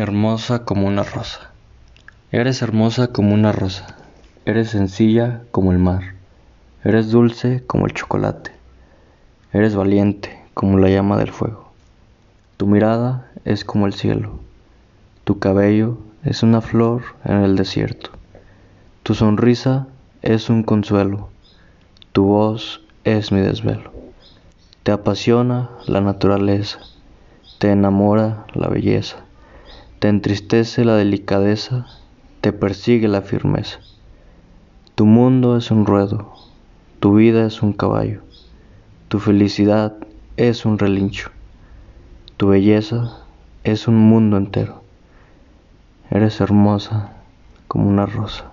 Hermosa como una rosa. Eres hermosa como una rosa. Eres sencilla como el mar. Eres dulce como el chocolate. Eres valiente como la llama del fuego. Tu mirada es como el cielo. Tu cabello es una flor en el desierto. Tu sonrisa es un consuelo. Tu voz es mi desvelo. Te apasiona la naturaleza. Te enamora la belleza te entristece la delicadeza, te persigue la firmeza. Tu mundo es un ruedo, tu vida es un caballo, tu felicidad es un relincho, tu belleza es un mundo entero. Eres hermosa como una rosa.